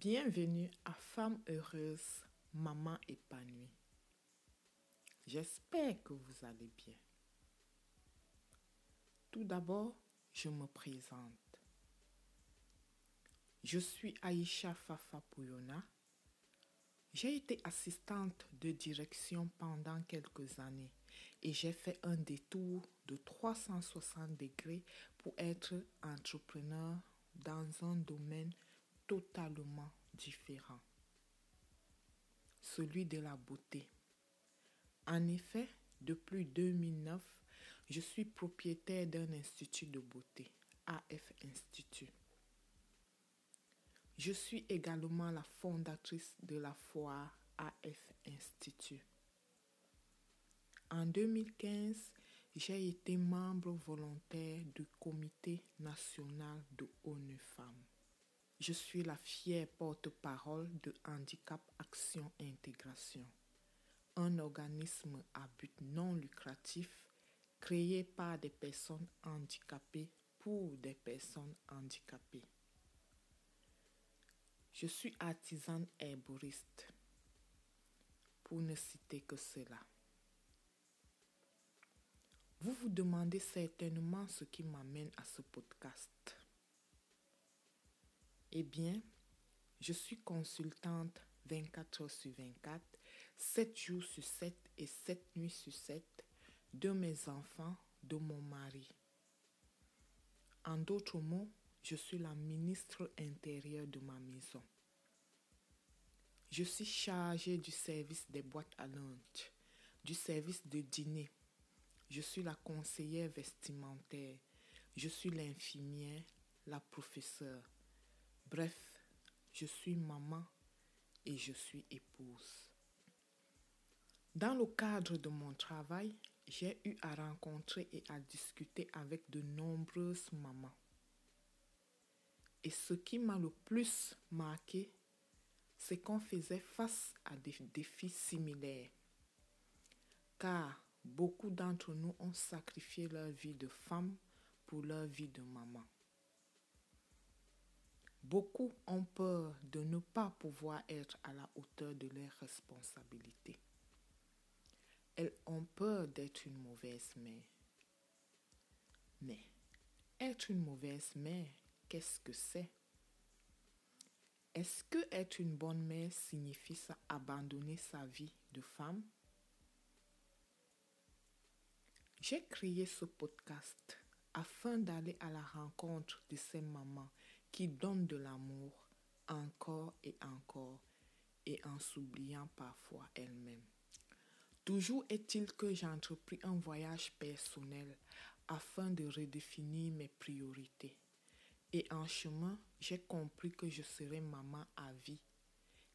Bienvenue à Femme heureuse, maman épanouie. J'espère que vous allez bien. Tout d'abord, je me présente. Je suis Aïcha Fafa Pouyona. J'ai été assistante de direction pendant quelques années et j'ai fait un détour de 360 degrés pour être entrepreneur dans un domaine totalement différent, celui de la beauté. En effet, depuis 2009, je suis propriétaire d'un institut de beauté, AF Institut. Je suis également la fondatrice de la foire AF Institut. En 2015, j'ai été membre volontaire du Comité national de ONU Femmes. Je suis la fière porte-parole de Handicap Action Intégration, un organisme à but non lucratif créé par des personnes handicapées pour des personnes handicapées. Je suis artisane herboriste, pour ne citer que cela. Vous vous demandez certainement ce qui m'amène à ce podcast. Eh bien, je suis consultante 24 heures sur 24, 7 jours sur 7 et 7 nuits sur 7 de mes enfants, de mon mari. En d'autres mots, je suis la ministre intérieure de ma maison. Je suis chargée du service des boîtes à lunch, du service de dîner. Je suis la conseillère vestimentaire. Je suis l'infirmière, la professeure. Bref, je suis maman et je suis épouse. Dans le cadre de mon travail, j'ai eu à rencontrer et à discuter avec de nombreuses mamans. Et ce qui m'a le plus marqué, c'est qu'on faisait face à des défis similaires. Car beaucoup d'entre nous ont sacrifié leur vie de femme pour leur vie de maman. Beaucoup ont peur de ne pas pouvoir être à la hauteur de leurs responsabilités. Elles ont peur d'être une mauvaise mère. Mais être une mauvaise mère, qu'est-ce que c'est? Est-ce que être une bonne mère signifie abandonner sa vie de femme? J'ai créé ce podcast afin d'aller à la rencontre de ces mamans qui donne de l'amour encore et encore et en s'oubliant parfois elle-même. Toujours est-il que j'ai entrepris un voyage personnel afin de redéfinir mes priorités. Et en chemin, j'ai compris que je serai maman à vie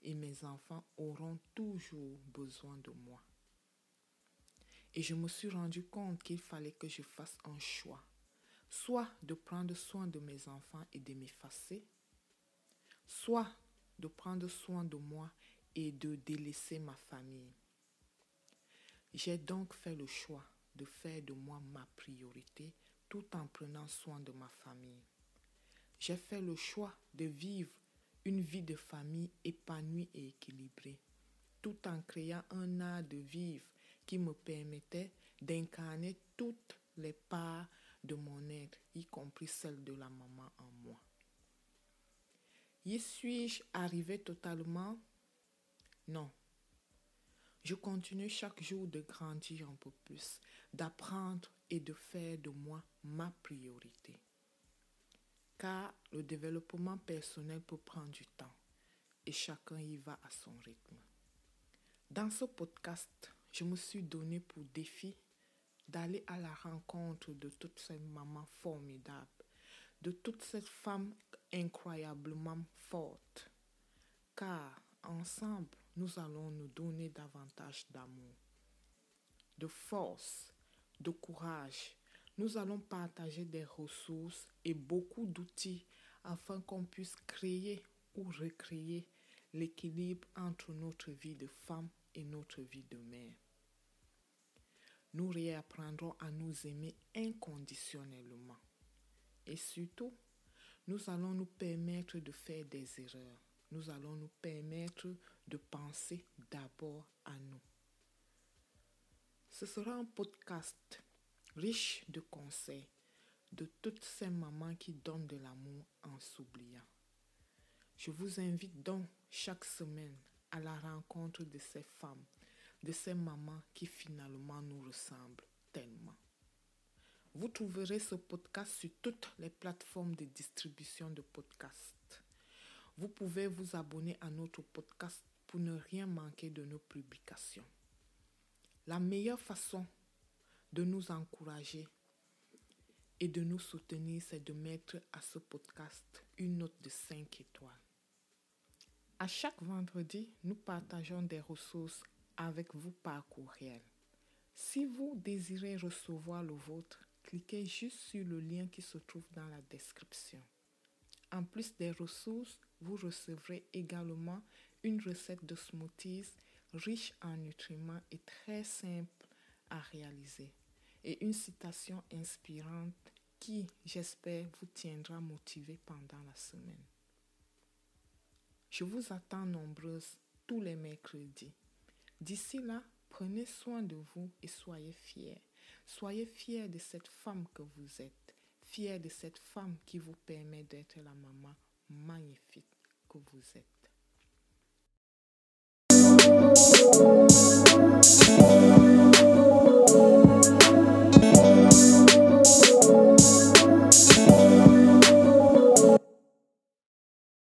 et mes enfants auront toujours besoin de moi. Et je me suis rendu compte qu'il fallait que je fasse un choix soit de prendre soin de mes enfants et de m'effacer, soit de prendre soin de moi et de délaisser ma famille. J'ai donc fait le choix de faire de moi ma priorité tout en prenant soin de ma famille. J'ai fait le choix de vivre une vie de famille épanouie et équilibrée, tout en créant un art de vivre qui me permettait d'incarner toutes les parts de mon être, y compris celle de la maman en moi. Y suis-je arrivé totalement? Non. Je continue chaque jour de grandir un peu plus, d'apprendre et de faire de moi ma priorité. Car le développement personnel peut prendre du temps et chacun y va à son rythme. Dans ce podcast, je me suis donné pour défi d'aller à la rencontre de toutes ces mamans formidables, de toutes ces femmes incroyablement fortes. Car ensemble, nous allons nous donner davantage d'amour, de force, de courage. Nous allons partager des ressources et beaucoup d'outils afin qu'on puisse créer ou recréer l'équilibre entre notre vie de femme et notre vie de mère nous réapprendrons à nous aimer inconditionnellement. Et surtout, nous allons nous permettre de faire des erreurs, nous allons nous permettre de penser d'abord à nous. Ce sera un podcast riche de conseils de toutes ces mamans qui donnent de l'amour en s'oubliant. Je vous invite donc chaque semaine à la rencontre de ces femmes, de ces mamans qui finalement nous ressemblent tellement. Vous trouverez ce podcast sur toutes les plateformes de distribution de podcasts. Vous pouvez vous abonner à notre podcast pour ne rien manquer de nos publications. La meilleure façon de nous encourager et de nous soutenir, c'est de mettre à ce podcast une note de 5 étoiles. À chaque vendredi, nous partageons des ressources avec vous par courriel. Si vous désirez recevoir le vôtre, cliquez juste sur le lien qui se trouve dans la description. En plus des ressources, vous recevrez également une recette de smoothies riche en nutriments et très simple à réaliser et une citation inspirante qui, j'espère, vous tiendra motivé pendant la semaine. Je vous attends nombreuses tous les mercredis. D'ici là, prenez soin de vous et soyez fiers. Soyez fiers de cette femme que vous êtes, fiers de cette femme qui vous permet d'être la maman magnifique que vous êtes.